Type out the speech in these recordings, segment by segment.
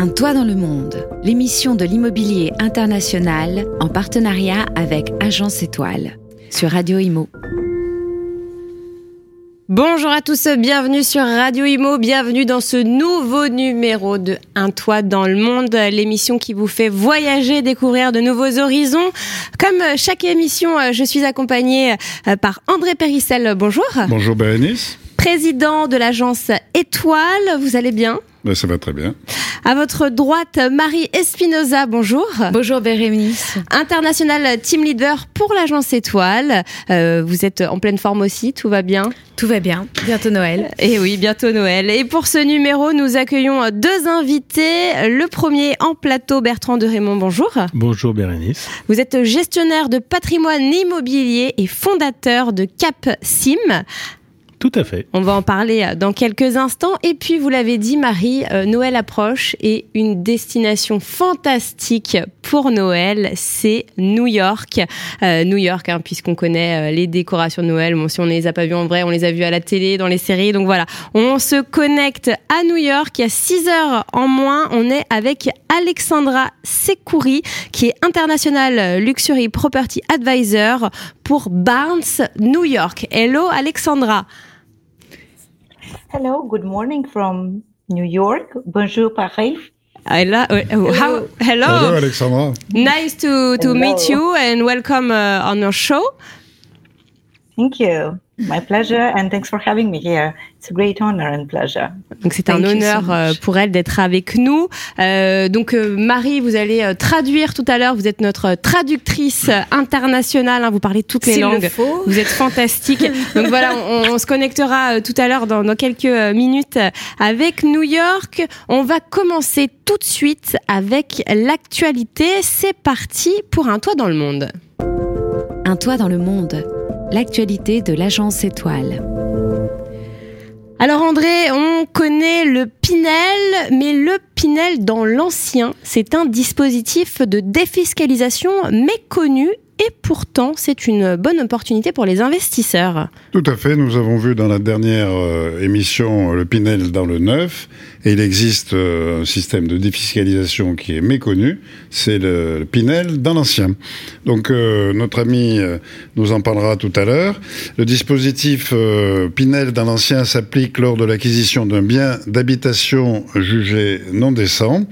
Un toit dans le monde, l'émission de l'immobilier international en partenariat avec Agence Étoile sur Radio Imo. Bonjour à tous, bienvenue sur Radio Imo, bienvenue dans ce nouveau numéro de Un toit dans le monde, l'émission qui vous fait voyager, découvrir de nouveaux horizons. Comme chaque émission, je suis accompagnée euh, par André Périssel. Bonjour. Bonjour Bérénice. Président de l'agence Étoile, vous allez bien? Ben, ça va très bien. À votre droite, Marie Espinoza, bonjour. Bonjour Bérénice. International Team Leader pour l'agence Étoile. Euh, vous êtes en pleine forme aussi, tout va bien? Tout va bien, bientôt Noël. Et oui, bientôt Noël. Et pour ce numéro, nous accueillons deux invités. Le premier en plateau, Bertrand de Raymond, bonjour. Bonjour Bérénice. Vous êtes gestionnaire de patrimoine immobilier et fondateur de Cap Sim. Tout à fait. On va en parler euh, dans quelques instants. Et puis, vous l'avez dit, Marie, euh, Noël approche et une destination fantastique pour Noël, c'est New York. Euh, New York, hein, puisqu'on connaît les décorations de Noël. Bon, si on ne les a pas vues en vrai, on les a vues à la télé, dans les séries. Donc voilà, on se connecte à New York. Il y a 6 heures en moins, on est avec Alexandra Sekouri, qui est International Luxury Property Advisor pour Barnes New York. Hello Alexandra. Hello, good morning from New York. Bonjour, Paris. Hello. Hello. How, hello. hello, Alexandra. Nice to, to hello. meet you and welcome uh, on your show. Thank you. My pleasure and thanks for having me here. It's a great honor and pleasure. Donc c'est un honneur so pour elle d'être avec nous. Euh, donc euh, Marie, vous allez euh, traduire tout à l'heure. Vous êtes notre traductrice internationale. Hein, vous parlez toutes les langues. Vous êtes fantastique. donc voilà, on, on, se connectera euh, tout à l'heure dans, dans, quelques minutes avec New York. On va commencer tout de suite avec l'actualité. C'est parti pour un toit dans le monde. Un toit dans le monde l'actualité de l'agence Étoile. Alors André, on connaît le Pinel, mais le Pinel dans l'ancien, c'est un dispositif de défiscalisation méconnu et pourtant c'est une bonne opportunité pour les investisseurs. Tout à fait, nous avons vu dans la dernière euh, émission le Pinel dans le neuf et il existe euh, un système de défiscalisation qui est méconnu, c'est le, Pinel dans l'ancien. Donc euh, notre ami euh, nous en parlera tout à l'heure. Le dispositif Pinel dans l'ancien s'applique lors de l'acquisition d'un bien d'habitation jugé non décent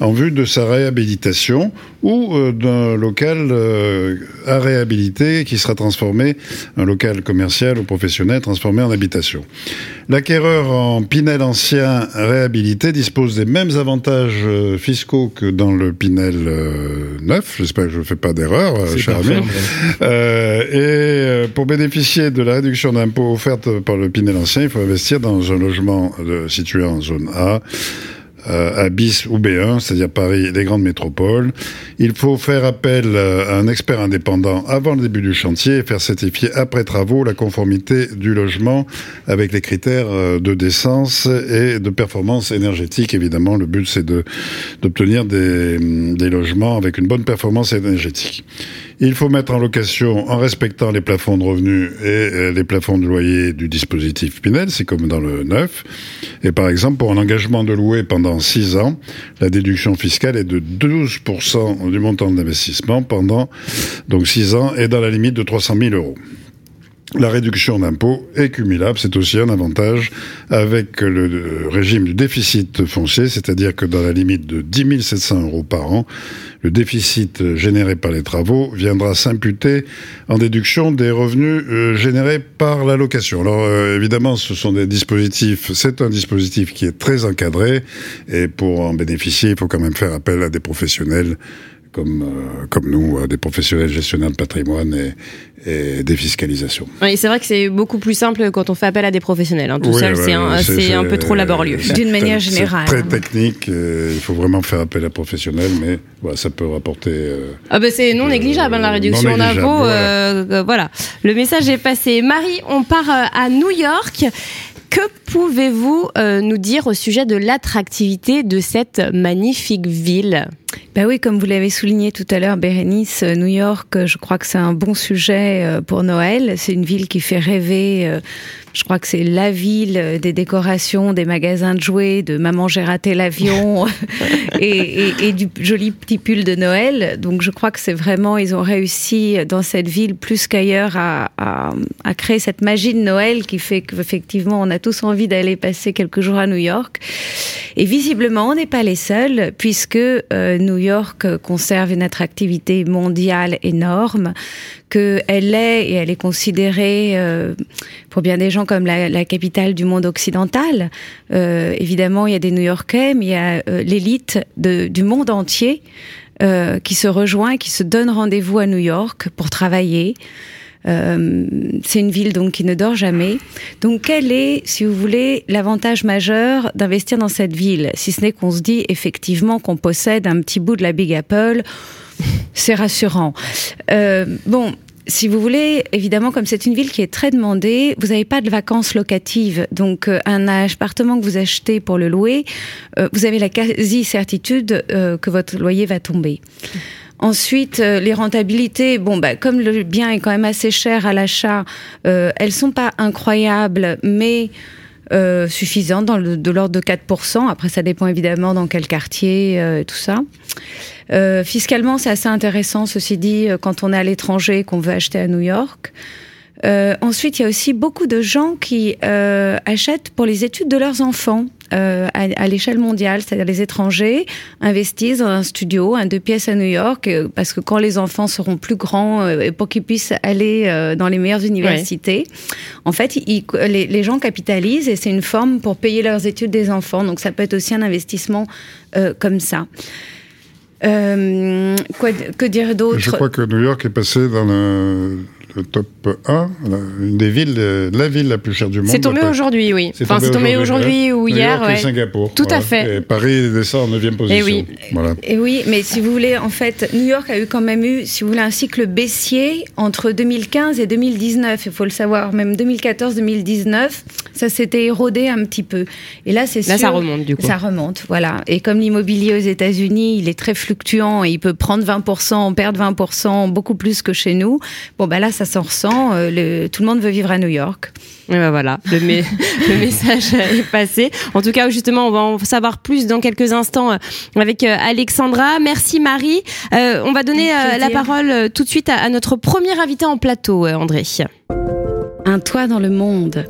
en vue de sa réhabilitation ou d'un local à réhabiliter qui sera transformé, un local commercial ou professionnel transformé en habitation. L'acquéreur en Pinel ancien réhabilité dispose des mêmes avantages euh, fiscaux que dans le Pinel euh, neuf. J'espère que je ne fais pas d'erreur, euh, cher ami. et pour bénéficier de la réduction d'impôt offerte par le Pinel ancien, il faut investir dans un logement situé en zone A euh, à BIS ou B1, c'est-à-dire Paris, les grandes métropoles. Il faut faire appel euh, à un expert indépendant avant le début du chantier et faire certifier après travaux la conformité du logement avec les critères euh, de décence et de performance énergétique. Évidemment, le but c'est de d'obtenir des, des logements avec une bonne performance énergétique. Il faut mettre en location en respectant les plafonds de revenus et euh, les plafonds de loyer du dispositif Pinel, c'est comme dans le neuf. Et par exemple, pour un engagement de louer pendant 6 ans, la déduction fiscale est de 12% du montant d'investissement pendant donc 6 ans et dans la limite de 300 000 euros. La réduction d'impôt est cumulable, c'est aussi un avantage avec le régime du déficit foncier, c'est-à-dire que dans la limite de 10 700 euros par an, le déficit généré par les travaux viendra s'imputer en déduction des revenus euh, générés par la location. Alors euh, évidemment, ce sont des dispositifs, c'est un dispositif qui est très encadré et pour en bénéficier, il faut quand même faire appel à des professionnels comme, euh, comme nous, des professionnels gestionnaires de patrimoine et, et défiscalisation. Oui, c'est vrai que c'est beaucoup plus simple quand on fait appel à des professionnels. Hein. Tout seul, c'est un, un, peu trop laborieux. D'une manière générale. Très technique. Euh, il faut vraiment faire appel à professionnels, mais voilà, ça peut rapporter. Euh, ah ben c'est non négligeable hein, la réduction d'impôts. Voilà. Euh, voilà. Le message est passé. Marie, on part à New York. Que pouvez-vous nous dire au sujet de l'attractivité de cette magnifique ville? Bah oui, comme vous l'avez souligné tout à l'heure, Bérénice, New York, je crois que c'est un bon sujet pour Noël. C'est une ville qui fait rêver je crois que c'est la ville des décorations, des magasins de jouets, de Maman j'ai raté l'avion et, du joli petit pull de Noël. Donc je crois que c'est vraiment, ils ont réussi dans cette ville plus qu'ailleurs à, créer cette magie de Noël qui fait qu'effectivement on a tous envie d'aller passer quelques jours à New York. Et visiblement on n'est pas les seuls puisque euh, New York conserve une attractivité mondiale énorme qu'elle est, et elle est considérée euh, pour bien des gens comme la, capitale du monde occidental. Euh, évidemment, il y a des New-Yorkais, mais il y a euh, l'élite du monde entier qui se rejoint, qui se donne rendez-vous à New York pour travailler. C'est une ville donc qui ne dort jamais. Donc quel est, si vous voulez, l'avantage majeur d'investir dans cette ville, si ce n'est qu'on se dit effectivement qu'on possède un petit bout de la Big Apple c'est rassurant. Euh, bon, si vous voulez, évidemment, comme c'est une ville qui est très demandée, vous n'avez pas de vacances locatives. Donc, euh, un appartement que vous achetez pour le louer, euh, vous avez la quasi-certitude que votre loyer va tomber. Ensuite, les rentabilités, bon, bah, comme le bien est quand même assez cher à l'achat, elles sont pas incroyables, mais euh, suffisante, dans de l'ordre de 4%. Après, ça dépend évidemment dans quel quartier euh, et tout ça. Euh, fiscalement, c'est assez intéressant, ceci dit, quand on est à l'étranger qu'on veut acheter à New York. Euh, ensuite, il y a aussi beaucoup de gens qui euh, achètent pour les études de leurs enfants. Euh, à, à l'échelle mondiale, c'est-à-dire les étrangers investissent dans un studio, un deux pièces à New York, parce que quand les enfants seront plus grands, euh, pour qu'ils puissent aller dans les meilleures universités, en fait, ils, les, les, gens capitalisent et c'est une forme pour payer leurs études des enfants. Donc ça peut être aussi un investissement comme ça. quoi, que dire d'autre? Je crois que New York est passé dans le le top 1, une des villes, la ville la plus chère du monde. C'est tombé aujourd'hui, oui. Enfin, c'est tombé aujourd'hui ou hier. York et Singapour. Tout à fait. Et Paris descend en 9e position. Et oui. Voilà. Et oui, mais si vous voulez, en fait, New York a eu quand même eu, si vous voulez, un cycle baissier entre 2015 et 2019. Il faut le savoir, même 2014-2019, ça s'était érodé un petit peu. Et là, c'est Là, ça remonte, du coup. Ça remonte, voilà. Et comme l'immobilier aux États-Unis, il est très fluctuant et il peut prendre 20%, perdre 20%, beaucoup plus que chez nous. Bon, bah là, ça s'en ressent. Euh, le, tout le monde veut vivre à New York. Et ben voilà, le, le, message est passé. En tout cas, justement, on va en savoir plus dans quelques instants euh, avec euh, Alexandra. Merci Marie. on va donner la parole tout de suite à, à notre premier invité en plateau, André. Un toit dans le monde,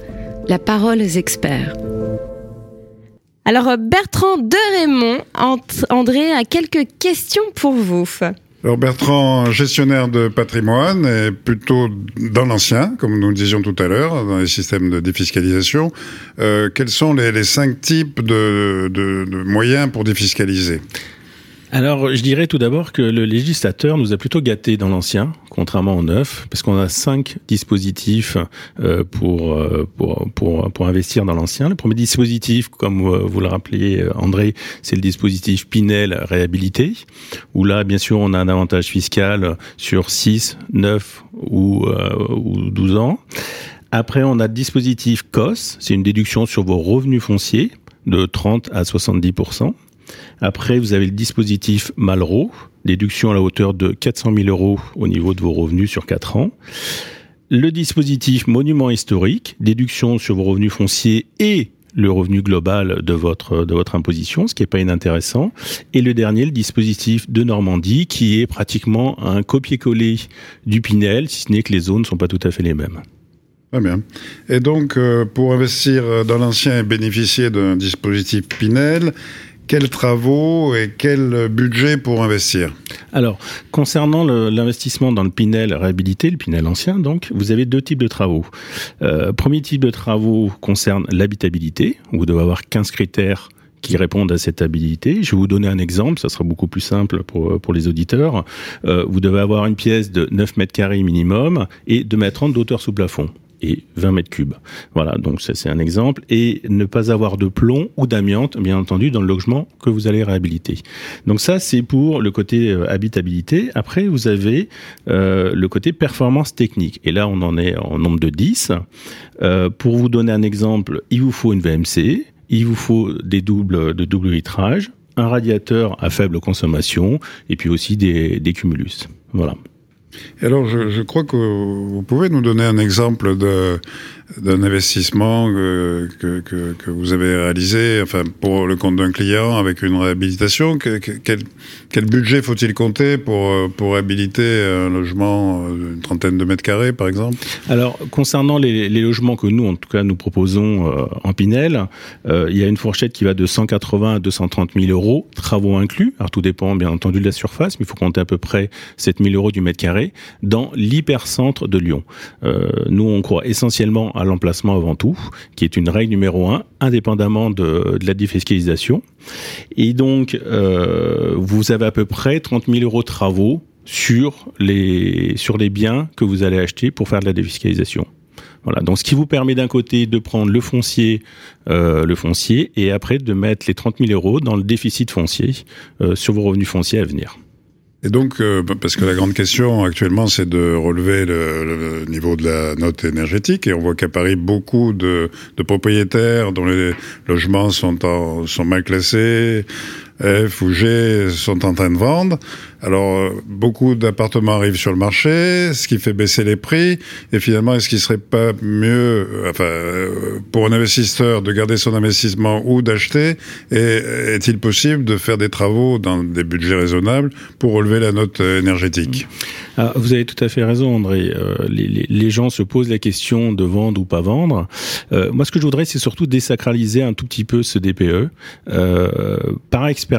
la parole aux experts. Alors Bertrand de Raymond, André a quelques questions pour vous. Alors Bertrand, gestionnaire de patrimoine, est plutôt dans l'ancien, comme nous le disions tout à l'heure, dans les systèmes de défiscalisation. Euh, quels sont les, les cinq types de, de, de moyens pour défiscaliser? Alors, je dirais tout d'abord que le législateur nous a plutôt gâtés dans l'ancien, contrairement au neuf, parce qu'on a cinq dispositifs euh, pour, euh, pour, pour, pour investir dans l'ancien. Le premier dispositif, comme vous le rappeliez, André, c'est le dispositif Pinel réhabilité, où là, bien sûr, on a un avantage fiscal sur 6, 9 ou, euh, ou 12 ans. Après, on a le dispositif COS, c'est une déduction sur vos revenus fonciers de 30 à 70 après, vous avez le dispositif Malraux, déduction à la hauteur de 400 000 euros au niveau de vos revenus sur 4 ans. Le dispositif Monument historique, déduction sur vos revenus fonciers et le revenu global de votre de votre imposition, ce qui est pas inintéressant. Et le dernier, le dispositif de Normandie, qui est pratiquement un copier-coller du Pinel, si ce n'est que les zones ne sont pas tout à fait les mêmes. Très bien. Et donc, euh, pour investir dans l'ancien et bénéficier d'un dispositif Pinel, quels travaux et quel budget pour investir Alors, concernant l'investissement dans le Pinel réhabilité, le Pinel ancien, donc, vous avez deux types de travaux. Euh, premier type de travaux concerne l'habitabilité. Vous devez avoir 15 critères qui répondent à cette habilité. Je vais vous donner un exemple, ça sera beaucoup plus simple pour, les auditeurs. Euh, vous devez avoir une pièce de 9 mètres carrés minimum et 2 mètres 30 d'auteur sous plafond et 20 mètres cubes. Voilà, donc ça c'est un exemple. Et ne pas avoir de plomb ou d'amiante, bien entendu, dans le logement que vous allez réhabiliter. Donc ça c'est pour le côté euh, habitabilité. Après, vous avez euh, le côté performance technique. Et là, on en est en nombre de 10. Euh, pour vous donner un exemple, il vous faut une VMC, il vous faut des doubles de double vitrage, un radiateur à faible consommation et puis aussi des, des cumulus. Voilà. Alors, je, crois que vous pouvez nous donner un exemple de, d'un investissement que, que, vous avez réalisé, enfin pour le compte d'un client avec une réhabilitation. quel, quel, budget faut-il compter pour pour réhabiliter un logement d'une trentaine de mètres carrés, par exemple? Alors concernant les, logements que nous, en tout cas, nous proposons euh, en Pinel, euh, il y a une fourchette qui va de 180 à 230 000 euros, travaux inclus. Alors tout dépend bien entendu de la surface, mais il faut compter à peu près 7 000 euros du mètre carré dans l'hypercentre de Lyon. Euh, nous, on croit essentiellement à l'emplacement avant tout, qui est une règle numéro un, indépendamment de, de la défiscalisation. Et donc, euh, vous avez à peu près 30 000 euros de travaux sur les, sur les biens que vous allez acheter pour faire de la défiscalisation. Voilà. Donc, ce qui vous permet d'un côté de prendre le foncier, euh, le foncier, et après de mettre les 30 000 euros dans le déficit foncier euh, sur vos revenus fonciers à venir. Et donc, euh, parce que la grande question actuellement, c'est de relever le, niveau de la note énergétique, et on voit qu'à Paris, beaucoup de, de, propriétaires dont les logements sont, en, sont mal classés, F ou G, sont en train de vendre. Alors, beaucoup d'appartements arrivent sur le marché, ce qui fait baisser les prix. Et finalement, est-ce qu'il serait pas mieux, enfin, pour un investisseur de garder son investissement ou d'acheter Et est-il possible de faire des travaux dans des budgets raisonnables pour relever la note énergétique? Ah, Vous avez tout à fait raison, André. Euh, les, gens se posent la question de vendre ou pas vendre. Euh, moi, ce que je voudrais, c'est surtout désacraliser un tout petit peu ce DPE. Euh, par expérience,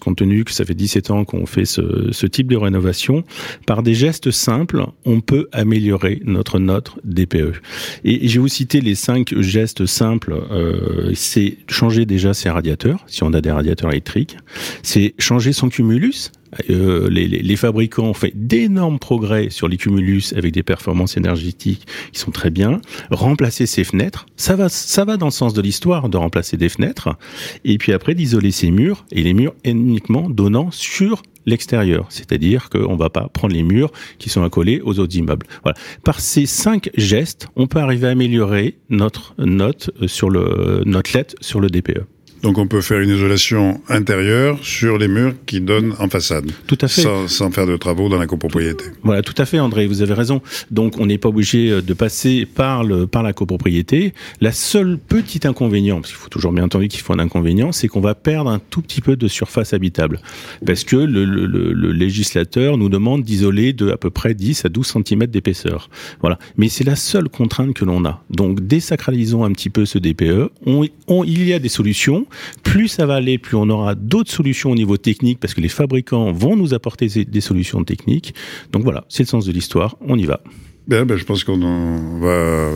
compte tenu que ça fait 17 ans qu'on fait ce, type de rénovation, par des gestes simples, on peut améliorer notre note DPE. Et, je vais vous citer les cinq gestes simples. Euh, c'est changer déjà ses radiateurs, si on a des radiateurs électriques. C'est changer son cumulus. Euh, les, les, les, fabricants ont fait d'énormes progrès sur les cumulus avec des performances énergétiques qui sont très bien. Remplacer ses fenêtres, ça va, ça va dans le sens de l'histoire de remplacer des fenêtres. Et puis après d'isoler ses murs et les murs uniquement donnant sur l'extérieur, c'est-à-dire qu'on ne va pas prendre les murs qui sont accolés aux autres immeubles. Voilà. Par ces cinq gestes, on peut arriver à améliorer notre note sur le notre lettre sur le DPE. Donc on peut faire une isolation intérieure sur les murs qui donnent en façade. Tout à fait. Sans, sans faire de travaux dans la copropriété. Voilà, tout à fait, André. Vous avez raison. Donc on n'est pas obligé de passer par le par la copropriété. La seule petite inconvénient, parce qu'il faut toujours bien entendu qu'il faut un inconvénient, c'est qu'on va perdre un tout petit peu de surface habitable, parce que le, le, le législateur nous demande d'isoler de à peu près 10 à 12 cm d'épaisseur. Voilà. Mais c'est la seule contrainte que l'on a. Donc désacralisons un petit peu ce DPE. On, on, il y a des solutions plus ça va aller, plus on aura d'autres solutions au niveau technique, parce que les fabricants vont nous apporter des solutions techniques. Donc voilà, c'est le sens de l'histoire, on y va. Bien, ben, je pense qu'on va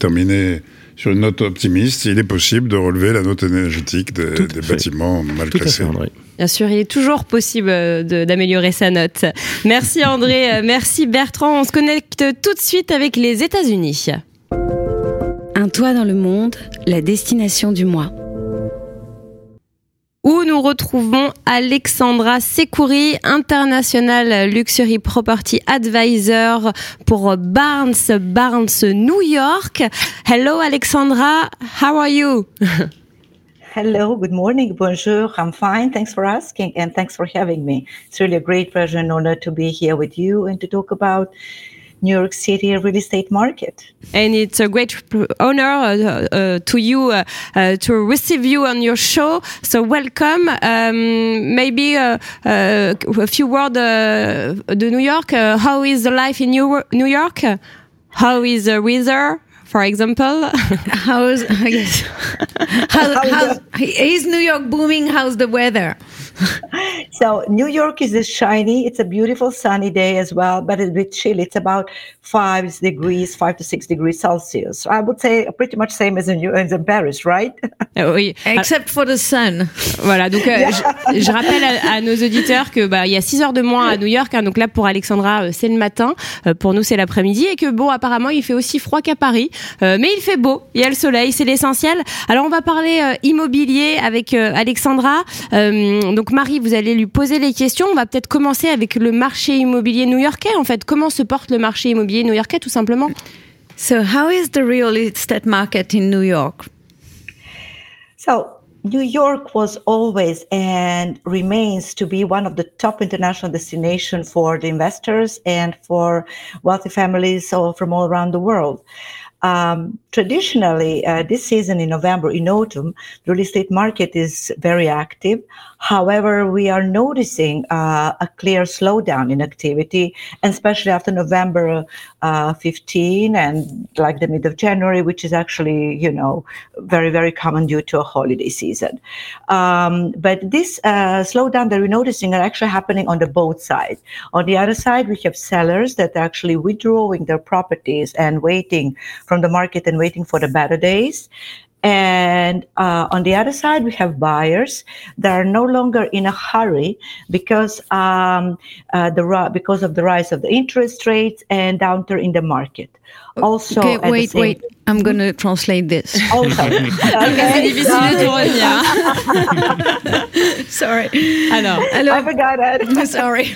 terminer sur une note optimiste. Il est possible de relever la note énergétique des, des bâtiments mal Tout classés. À fait, André. Bien sûr, il est toujours possible d'améliorer sa note. Merci André, merci Bertrand. On se connecte tout de suite avec les États-Unis. Un toit dans le monde, la destination du mois où nous retrouvons Alexandra Sekouri, International Luxury Property Advisor pour Barnes Barnes New York. Hello Alexandra, how are you? Hello, good morning, bonjour. I'm fine. Thanks for asking and thanks for having me. It's really a great pleasure and honor to be here with you and to talk about New York City real estate market. And it's a great honor uh, uh, to you uh, uh, to receive you on your show. So welcome. Um, maybe uh, uh, a few words de New York. how is the life in New, New York? How is the weather? For example, how's yes, how, how's, is New York booming? How's the weather? So New York is shiny. It's a beautiful sunny day as well, but it's a bit chilly. It's about five degrees, five to six degrees Celsius. I would say pretty much same as in, as in Paris, right? oui. Except for the sun. Voilà. Donc, euh, je, je, rappelle à, à, nos auditeurs que bah il y a 6 heures de moins à New York. Hein, donc là, pour Alexandra, euh, c'est le matin. Euh, pour nous, c'est l'après-midi. Et que bon, apparemment, il fait aussi froid qu'à Paris. Euh, mais il fait beau. Il y a le soleil. C'est l'essentiel. Alors, on va parler euh, immobilier avec Alexandra. donc, Marie, vous allez lui poser les questions. On va peut-être commencer avec le marché immobilier new-yorkais. En fait, comment se porte le marché immobilier new-yorkais, tout simplement So, how is the real estate market in New York? So, New York was always and remains to be one of the top international destinations for the investors and for wealthy families from all around the world. Um, traditionally, uh, this season in November, in autumn, the real estate market is very active. However, we are noticing uh, a clear slowdown in activity, and especially after November uh, 15 and like the mid of January, which is actually, you know, very, very common due to a holiday season. Um, but this uh, slowdown that we're noticing are actually happening on the both sides. On the other side, we have sellers that are actually withdrawing their properties and waiting from the market and waiting for the better days. And uh, on the other side, we have buyers that are no longer in a hurry because um, uh, the because of the rise of the interest rates and downturn in the market. Also, okay, wait, wait. I'm going to translate this. Oh, sorry. okay. sorry. Alors, alors, I forgot it. sorry.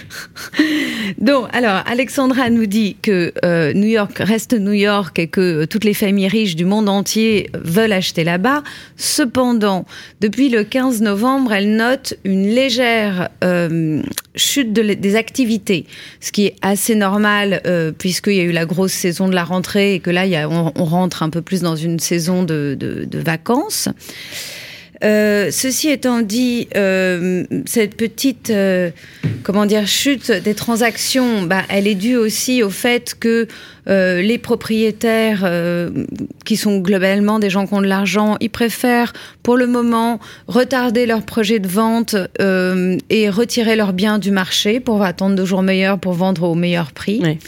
Donc, alors, Alexandra nous dit que euh, New York reste New York et que toutes les familles riches du monde entier veulent acheter là-bas. Cependant, depuis le 15 novembre, elle note une légère euh, chute de, des activités, ce qui est assez normal euh, puisqu'il y a eu la grosse saison de la rentrée et que là, on, rentre un peu plus dans une saison de vacances. Euh, ceci étant dit, euh, cette petite, euh, comment dire, chute des transactions, bah, elle est due aussi au fait que euh, les propriétaires, euh, qui sont globalement des gens qui ont de l'argent, ils préfèrent pour le moment retarder leur projet de vente euh, et retirer leurs biens du marché pour attendre de jours meilleurs pour vendre au meilleur prix. Oui.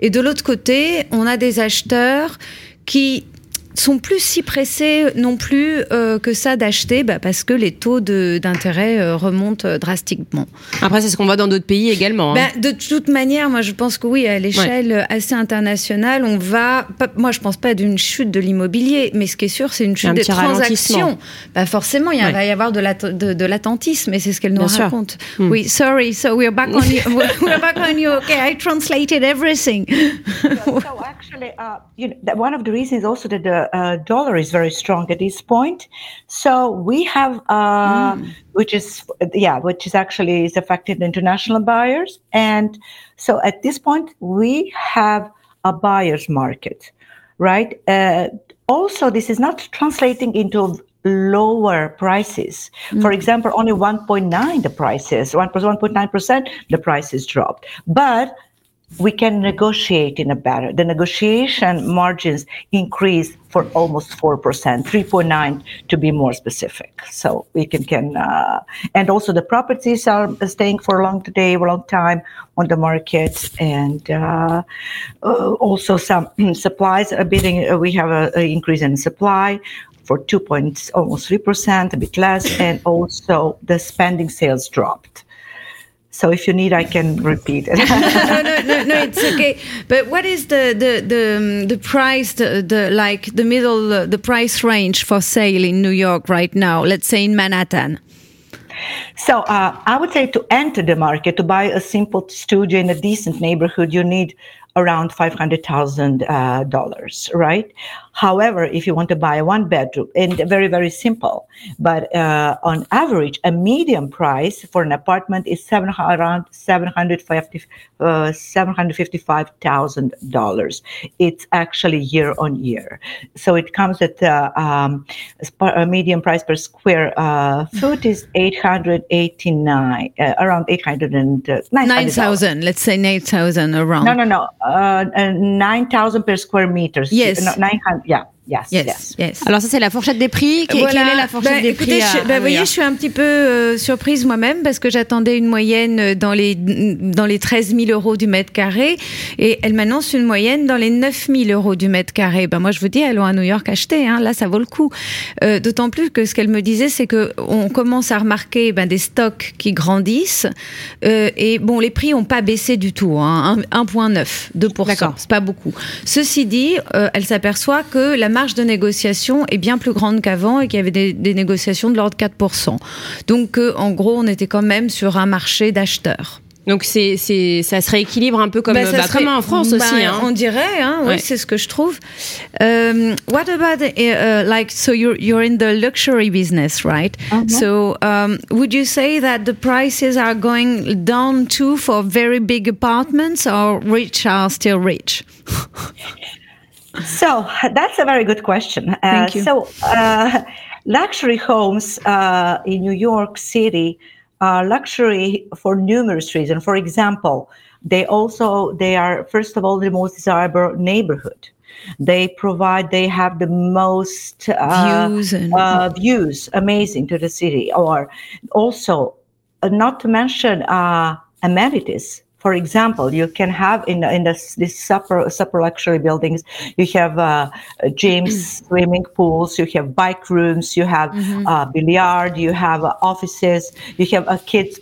Et de l'autre côté, on a des acheteurs qui sont plus si pressés non plus euh, que ça d'acheter bah, parce que les taux d'intérêt euh, remontent euh, drastiquement. Après, c'est ce qu'on voit dans d'autres pays également. Hein. Bah, de toute manière, moi je pense que oui, à l'échelle ouais. assez internationale, on va. Pas, moi je pense pas d'une chute de l'immobilier, mais ce qui est sûr, c'est une chute des transactions. Bah, forcément, il ouais. va y avoir de l'attentisme, et c'est ce qu'elle nous Bien raconte. Hmm. Oui, sorry, so we're back on you. we're back on you. Okay, I translated everything. so actually, uh, you know, one of the reasons also that the uh, dollar is very strong at this point. So we have, uh, mm. which is yeah, which is actually is affected international buyers, and so at this point we have a buyer's market, right? Uh, also, this is not translating into lower prices. Mm. For example, only 1.9 the prices, 1.9% the prices dropped. But we can negotiate in a better. The negotiation margins increase for almost 4%, 3.9 to be more specific. So we can, can uh, and also the properties are staying for a long today, a long time on the market. And uh, uh, also some supplies are bidding, uh, we have an increase in supply for 2 points, almost 3%, a bit less. And also the spending sales dropped. So if you need, I can repeat it. no, no, no, no, it's okay. But what is the the the, um, the price, the, the like the middle, uh, the price range for sale in New York right now? Let's say in Manhattan. So uh, I would say to enter the market, to buy a simple studio in a decent neighborhood, you need around five hundred thousand uh, dollars, right? However, if you want to buy one bedroom, and very very simple, but uh, on average, a medium price for an apartment is seven around seven hundred fifty uh, seven hundred fifty five thousand dollars. It's actually year on year, so it comes at uh, um, a medium price per square uh, foot is eight hundred eighty nine, uh, around eight hundred and uh, nine thousand. Let's say nine thousand around. No, no, no, uh, nine thousand per square meters. Yes, no, nine hundred. Yeah. Yes, yes, yes. yes. Alors ça c'est la fourchette des prix. Quelle Voilà. est la fourchette Bah, des écoutez, prix à- bah, à vous voyez, je suis un petit peu euh, surprise moi-même parce que j'attendais une moyenne dans les dans les 13 000 euros du mètre carré et elle m'annonce une moyenne dans les 9 000 euros du mètre carré. Ben moi je vous dis, allons à New York acheter. Hein, là, ça vaut le coup. Euh, D'autant plus que ce qu'elle me disait, c'est que on commence à remarquer ben, des stocks qui grandissent euh, et bon, les prix ont pas baissé du tout. Hein, 1,9, 2 D'accord. c'est pas beaucoup. Ceci dit, euh, elle s'aperçoit que la marge de négociation est bien plus grande qu'avant et qu'il y avait des, des négociations de l'ordre de 4%. Donc, euh, en gros, on était quand même sur un marché d'acheteurs. Donc c'est c'est ça se rééquilibre un peu comme bah, bah, comme en France bah, aussi. Hein. On dirait, hein, ouais. oui, c'est ce que je trouve. Um, what about uh, like so you're you're in the luxury business, right? Uh -huh. So um, would you say that the prices are going down too for very big apartments, or rich are still rich? so that's a very good question. Uh, Thank you. So uh, luxury homes uh, in New York City are luxury for numerous reasons. For example, they also they are first of all the most desirable neighborhood. They provide they have the most uh, views and uh, views amazing to the city, or also uh, not to mention uh, amenities for example, you can have in in this, this super super luxury buildings, you have uh, gyms, swimming pools, you have bike rooms, you have mm-hmm. uh, billiard, you have uh, offices, you have a kids,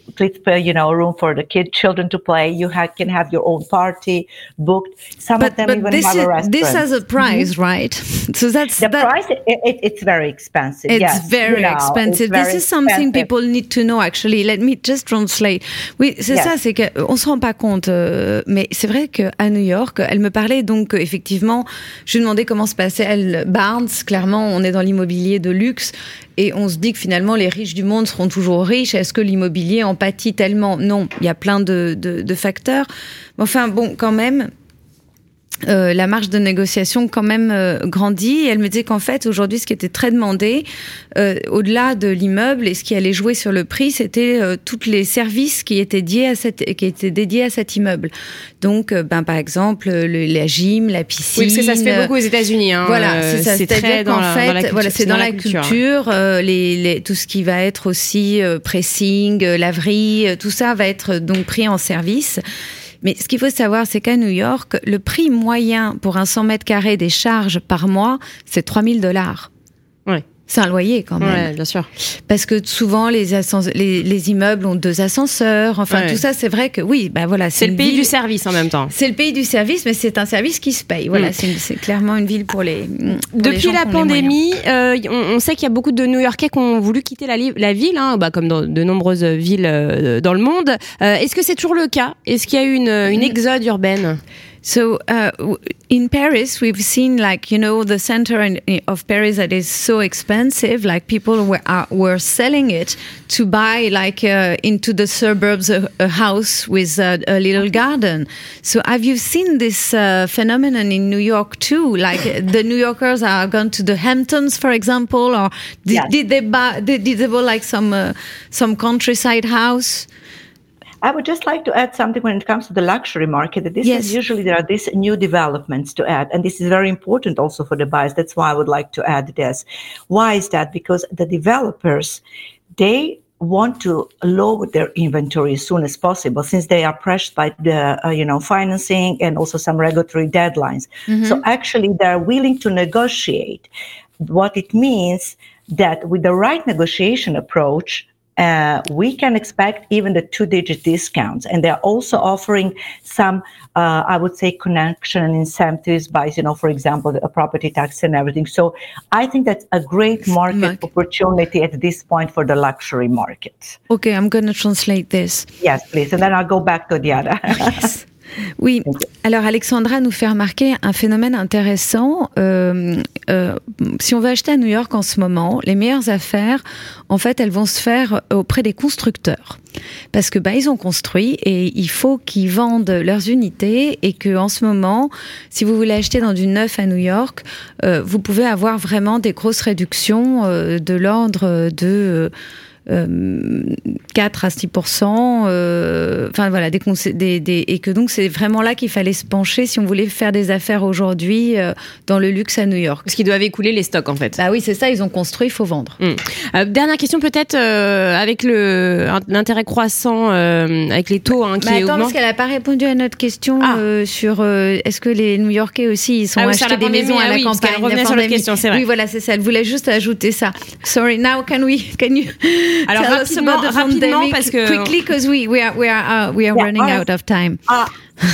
you know, room for the kid children to play. You have, can have your own party booked. Some but, of them even this have is, a restaurant. This has a price, mm-hmm. right? So that's the that, price. It, it, it's very expensive. It's yes, very you know, expensive. It's this is something expensive. people need to know. Actually, let me just translate. Oui, c'est Yes. ça, c'est qu'on se rend pas compte, euh, mais c'est vrai qu'à New York, elle me parlait donc effectivement, je lui demandais comment se passait elle, Barnes, clairement on est dans l'immobilier de luxe, et on se dit que finalement les riches du monde seront toujours riches, est-ce que l'immobilier en pâtit tellement? Non, il y a plein de, de, de facteurs, enfin bon, quand même... Euh, la marge de négociation quand même euh, grandit. Et elle me disait qu'en fait, aujourd'hui, ce qui était très demandé, euh, au-delà de l'immeuble et ce qui allait jouer sur le prix, c'était euh, tous les services qui étaient dédiés à cette, qui étaient dédiés à cet immeuble. Donc, euh, ben par exemple, le, la gym, la piscine. Oui, parce que ça se fait beaucoup aux États-Unis. Hein. Voilà, c'est ça. c'est C'est-à-dire très dans qu'en la, fait, la culture. voilà, c'est dans, la culture. euh, les, les, tout ce qui va être aussi euh, pressing, euh, laverie, euh, tout ça va être donc pris en service. Mais ce qu'il faut savoir, c'est qu'à New York, le prix moyen pour un 100 mètres carrés des charges par mois, c'est 3000 dollars. Ouais. C'est un loyer quand même. Ouais, bien sûr. Parce que souvent, les, ascens- les, les immeubles ont deux ascenseurs. Enfin, Ouais. tout ça, c'est vrai que oui, bah voilà. C'est le pays ville- du service en même temps. C'est le pays du service, mais c'est un service qui se paye. Voilà, Mm. c'est clairement une ville pour les. pour Depuis la pandémie, euh, on, on sait qu'il y a beaucoup de New-Yorkais qui ont voulu quitter la ville, hein, bah, comme dans de nombreuses villes euh, dans le monde. Euh, Est-ce que c'est toujours le cas? Est-ce qu'il y a eu une, une exode urbaine? So uh, in Paris, we've seen like you know the center in, of Paris that is so expensive. Like people were are, were selling it to buy like uh, into the suburbs a, a house with a, a little garden. So have you seen this uh, phenomenon in New York too? Like the New Yorkers are gone to the Hamptons, for example, or did, Yes. did they buy? Did, did they buy like some uh, some countryside house? I would just like to add something when it comes to the luxury market. that This Yes. is usually there are these new developments to add, and this is very important also for the buyers. That's why I would like to add this. Why is that? Because the developers, they want to lower their inventory as soon as possible since they are pressed by the uh, you know financing and also some regulatory deadlines so actually they're willing to negotiate what it means that with the right negotiation approach uh, we can expect even the two digit discounts. And they're also offering some, uh, I would say, connection and incentives by, you know, for example, a property tax and everything. So I think that's a great market Market. opportunity at this point for the luxury market. Okay, I'm going to translate this. Yes, please. And then I'll go back to the other. Oui. Alors Alexandra nous fait remarquer un phénomène intéressant. Euh, euh, si on veut acheter à New York en ce moment, les meilleures affaires, en fait, elles vont se faire auprès des constructeurs. Parce que bah ils ont construit et il faut qu'ils vendent leurs unités et que en ce moment, si vous voulez acheter dans du neuf à New York, euh, vous pouvez avoir vraiment des grosses réductions de l'ordre de 4 à 6% euh, enfin voilà, des, des, des- et que donc c'est vraiment là qu'il fallait se pencher si on voulait faire des affaires aujourd'hui euh, dans le luxe à New York. Parce qu'ils doivent écouler les stocks en fait. Bah oui, c'est ça, ils ont construit, il faut vendre. Euh, dernière question peut-être euh, avec le l'intérêt croissant euh, avec les taux hein, qui Mais attends, augmentent. parce qu'elle n'a pas répondu à notre question Ah. euh, sur euh, est-ce que les New-Yorkais aussi ils sont Ah oui, achetés la des maisons à ah la oui, campagne. revenait la sur pandémie. question, c'est vrai. Oui, voilà, c'est ça. Elle voulait juste ajouter ça. Sorry, now can we can you Alors, tell us rapidement- about the rapidement, parce que- quickly because we we are we are uh, we are Yeah, running I- out of time. Uh,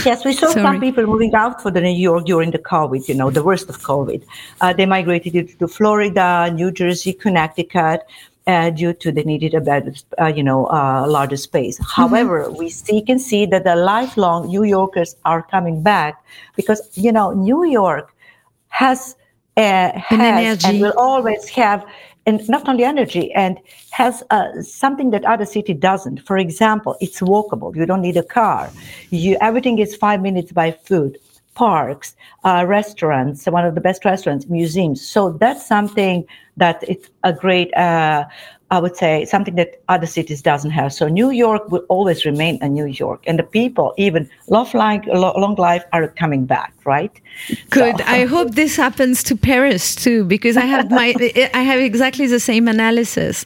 yes, we saw some people moving out for the New York during the COVID, you know, the worst of COVID. Uh, they migrated to Florida, New Jersey, Connecticut. uh, due to the needed a better, uh, you know, uh, larger space. However, we see, can see that the lifelong New Yorkers are coming back because, you know, New York has, uh, has and will always have and not only energy and has uh, something that other city doesn't. For example it's walkable. You don't need a car. You everything is five minutes by foot. Parks uh, restaurants one of the best restaurants museums. So that's something that it's a great uh, I would say something that other cities doesn't have. So New York will always remain a New York, and the people, even love like long life, are coming back, right? Good. So. I hope this happens to Paris too, because I have my, I have exactly the same analysis.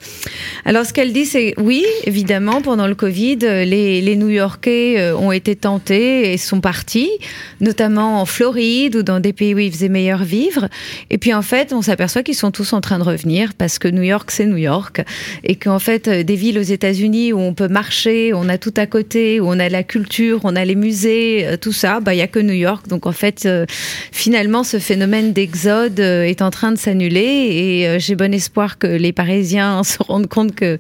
Alors ce qu'elle dit, c'est oui, évidemment, pendant le Covid, les, les New-Yorkais euh, ont été tentés et sont partis, notamment en Floride ou dans des pays où il faisait meilleur vivre. Et puis en fait, on s'aperçoit qu'ils sont tous en train de revenir parce que New York, c'est New York et qu'en fait, euh, des villes aux États-Unis où on peut marcher, on a tout à côté, où on a la culture, on a les musées, euh, tout ça, bah il y a que New York. Donc en fait, euh, finalement, ce phénomène d'exode est en train de s'annuler et j'ai bon espoir que les Parisiens se rendent compte que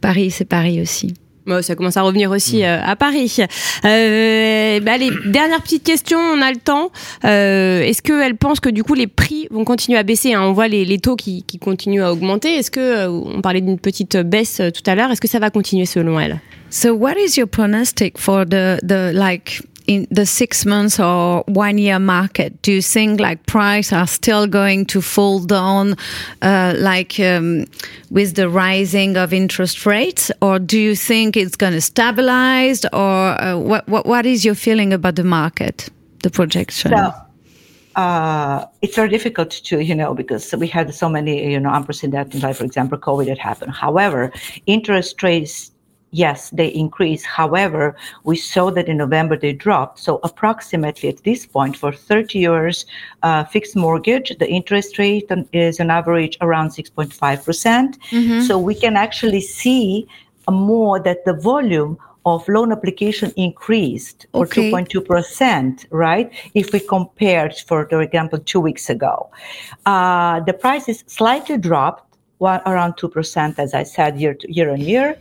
Paris, c'est Paris aussi ça commence à revenir aussi mm. euh, à Paris. Euh, bah, les dernières petites questions, on a le temps. Euh, Est-ce qu'elle pense que du coup les prix vont continuer à baisser hein? On voit les, les, taux qui, qui, continuent à augmenter. Est-ce que euh, on parlait d'une petite baisse euh, tout à l'heure Est-ce que ça va continuer selon elle So what is your pronostic for the the like in the six months or one year market? Do you think like price are still going to fall down, uh, like um, with the rising of interest rates, or do you think it's going to stabilize, or uh, what, what what is your feeling about the market, the projection? So, uh, it's very difficult to, you know, because we had so many, you know, unprecedented, like for example, COVID that happened. However, interest rates yes, they increase. However, we saw that in November they dropped. So approximately at this point, for 30 years uh, fixed mortgage, the interest rate is on average around 6.5 percent. Mm-hmm. So we can actually see more that the volume of loan application increased or 2.2%, right? If we compared, for example, two weeks ago. Uh, the prices slightly dropped, around 2%, as I said, year, to, year on year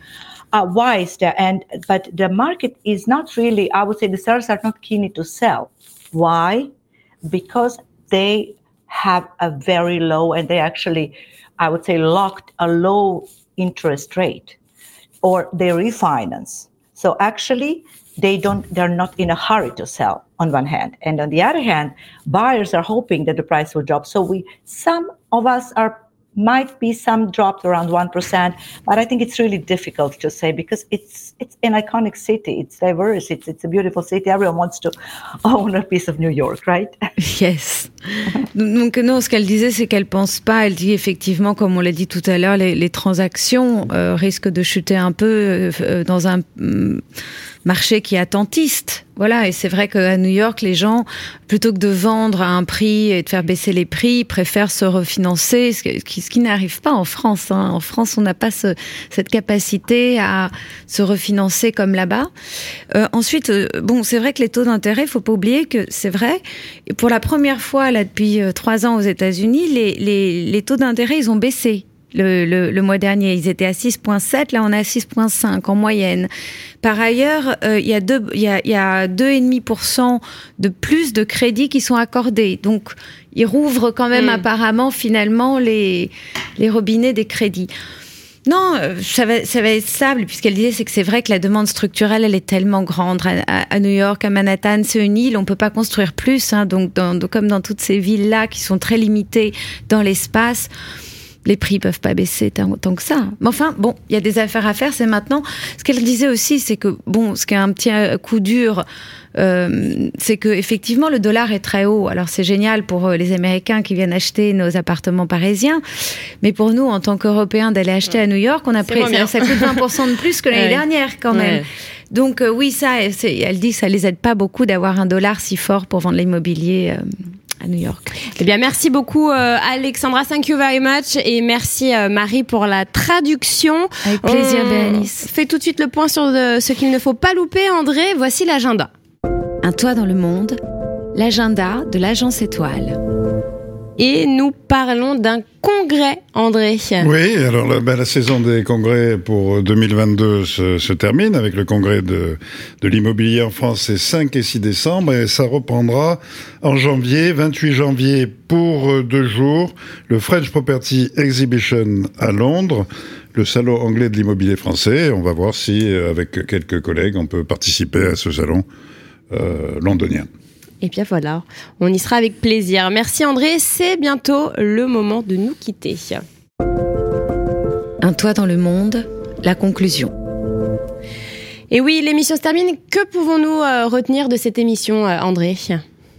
why is that? And but the market is not really. I would say the sellers are not keen to sell. Why? Because they have a very low, and they actually, I would say, locked a low interest rate, or they refinance. So actually, they don't. They're not in a hurry to sell. On one hand, and on the other hand, buyers are hoping that the price will drop. So we, some of us are might be some dropped around 1%, but I think it's really difficult to say because it's it's an iconic city. It's diverse. It's it's a beautiful city. Everyone wants to own a piece of New York, right? Yes. Donc non, ce qu'elle disait, c'est qu'elle pense pas. Elle dit effectivement, comme on l'a dit tout à l'heure, les, les, transactions euh, risquent de chuter un peu euh, dans un mm, marché qui est attentiste. Voilà, et c'est vrai qu'à New York, les gens, plutôt que de vendre à un prix et de faire baisser les prix, préfèrent se refinancer, ce qui, n'arrive pas en France. Hein. En France, on n'a pas ce, cette capacité à se refinancer comme là-bas. Euh, ensuite, euh, bon, c'est vrai que les taux d'intérêt, faut pas oublier que c'est vrai. Pour la première fois là depuis euh, trois ans aux États-Unis, les, les, les taux d'intérêt, ils ont baissé le, le, mois dernier. Ils étaient à 6,7, là on est à 6,5 en moyenne. Par ailleurs, euh, il y a deux, il y a, il y a 2,5% de plus de crédits qui sont accordés. Donc, ils rouvrent quand même mm. apparemment finalement les, les robinets des crédits. Non, euh, ça va, ça va être stable, puisqu'elle disait, c'est que c'est vrai que la demande structurelle, elle est tellement grande. À, New York, à Manhattan, c'est une île, on peut pas construire plus. Hein, donc, dans, comme dans toutes ces villes-là qui sont très limitées dans l'espace, les prix peuvent pas baisser tant, que ça. Mais enfin, bon, il y a des affaires à faire, c'est maintenant. Ce qu'elle disait aussi, c'est que, bon, ce qui est un petit coup dur, euh, c'est que effectivement le dollar est très haut. Alors c'est génial pour euh, les Américains qui viennent acheter nos appartements parisiens, mais pour nous en tant qu'Européens d'aller acheter à New York, on a pris ça, ça, coûte 20% de plus que l'année dernière quand même. Donc euh, oui, ça, elle dit, ça les aide pas beaucoup d'avoir un dollar si fort pour vendre l'immobilier à New York. Eh bien, merci beaucoup euh, Alexandra, thank you very much et merci euh, Marie pour la traduction. Avec plaisir, Bérénice. Fait tout de suite le point sur ce qu'il ne faut pas louper, André. Voici l'agenda. Un toit dans le monde, l'agenda de l'agence étoile. Et nous parlons d'un congrès, André. Oui, alors la, ben, la saison des congrès pour 2022 se, se termine avec le congrès de, de l'immobilier en France, c'est 5 et 6 décembre, et ça reprendra en janvier, 28 janvier pour euh, deux jours, le French Property Exhibition à Londres, le salon anglais de l'immobilier français. On va voir si, euh, avec quelques collègues, on peut participer à ce salon euh, londonien. Et bien voilà, on y sera avec plaisir. Merci André, c'est bientôt le moment de nous quitter. Un toit dans le monde, la conclusion. Et oui, l'émission se termine. Que pouvons-nous euh, retenir de cette émission, euh, André?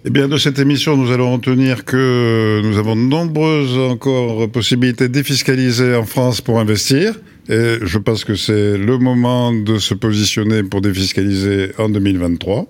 Eh bien, de cette émission, nous allons retenir que nous avons de nombreuses encore possibilités de défiscaliser en France pour investir. Et je pense que c'est le moment de se positionner pour défiscaliser en 2023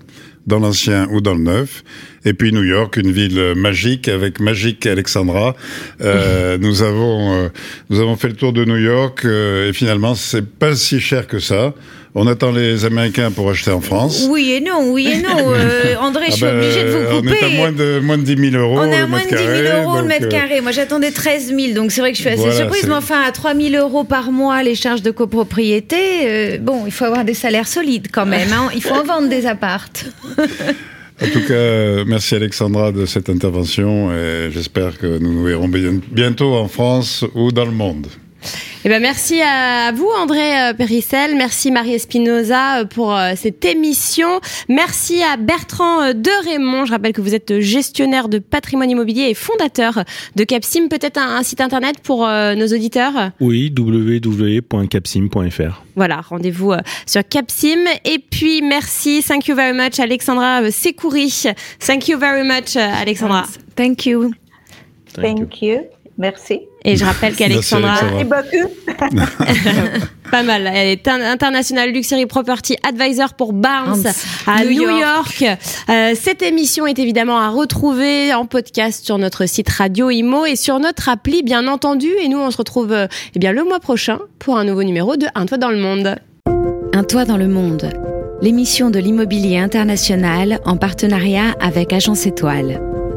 dans l'ancien ou dans le neuf. Et puis New York, une ville magique avec Magic Alexandra. Euh, nous avons euh, nous avons fait le tour de New York euh, et finalement c'est pas si cher que ça. On attend les Américains pour acheter en France. Oui et non, oui et non. Euh, André, je suis Ah ben, obligée de vous couper. On est à moins de moins de 10 000 euros On est à moins de mètre 10 000 carré, euros le mètre euh, carré. Moi, j'attendais 13 000, donc c'est vrai que je suis assez Voilà, surprise. Mais enfin, à 3 000 euros par mois, les charges de copropriété, euh, bon, il faut avoir des salaires solides quand même. hein. Il faut en vendre des appartes. En tout cas, merci Alexandra de cette intervention et j'espère que nous nous verrons bien- bientôt en France ou dans le monde. Eh ben merci à vous André euh, Périssel, merci Marie Espinoza euh, pour euh, cette émission, merci à Bertrand de Raymond. Je rappelle que vous êtes gestionnaire de patrimoine immobilier et fondateur de Capsim. Peut-être un, un site internet pour euh, nos auditeurs? Oui, www.capsim.fr. Voilà, rendez-vous sur Capsim. Et puis merci, thank you very much Alexandra Secouri. Thank you very much Alexandra. Thank you. Thank you. Merci. Et je rappelle qu'Alexandra. Pas mal. Elle est un- International Luxury Property Advisor pour Barnes Barnes. à New New, York. York. Euh, cette émission est évidemment à retrouver en podcast sur notre site Radio Imo et sur notre appli, bien entendu. Et nous, on se retrouve euh, eh bien le mois prochain pour un nouveau numéro de Un toit dans le monde. Un toit dans le monde, l'émission de l'immobilier international en partenariat avec Agence Étoile.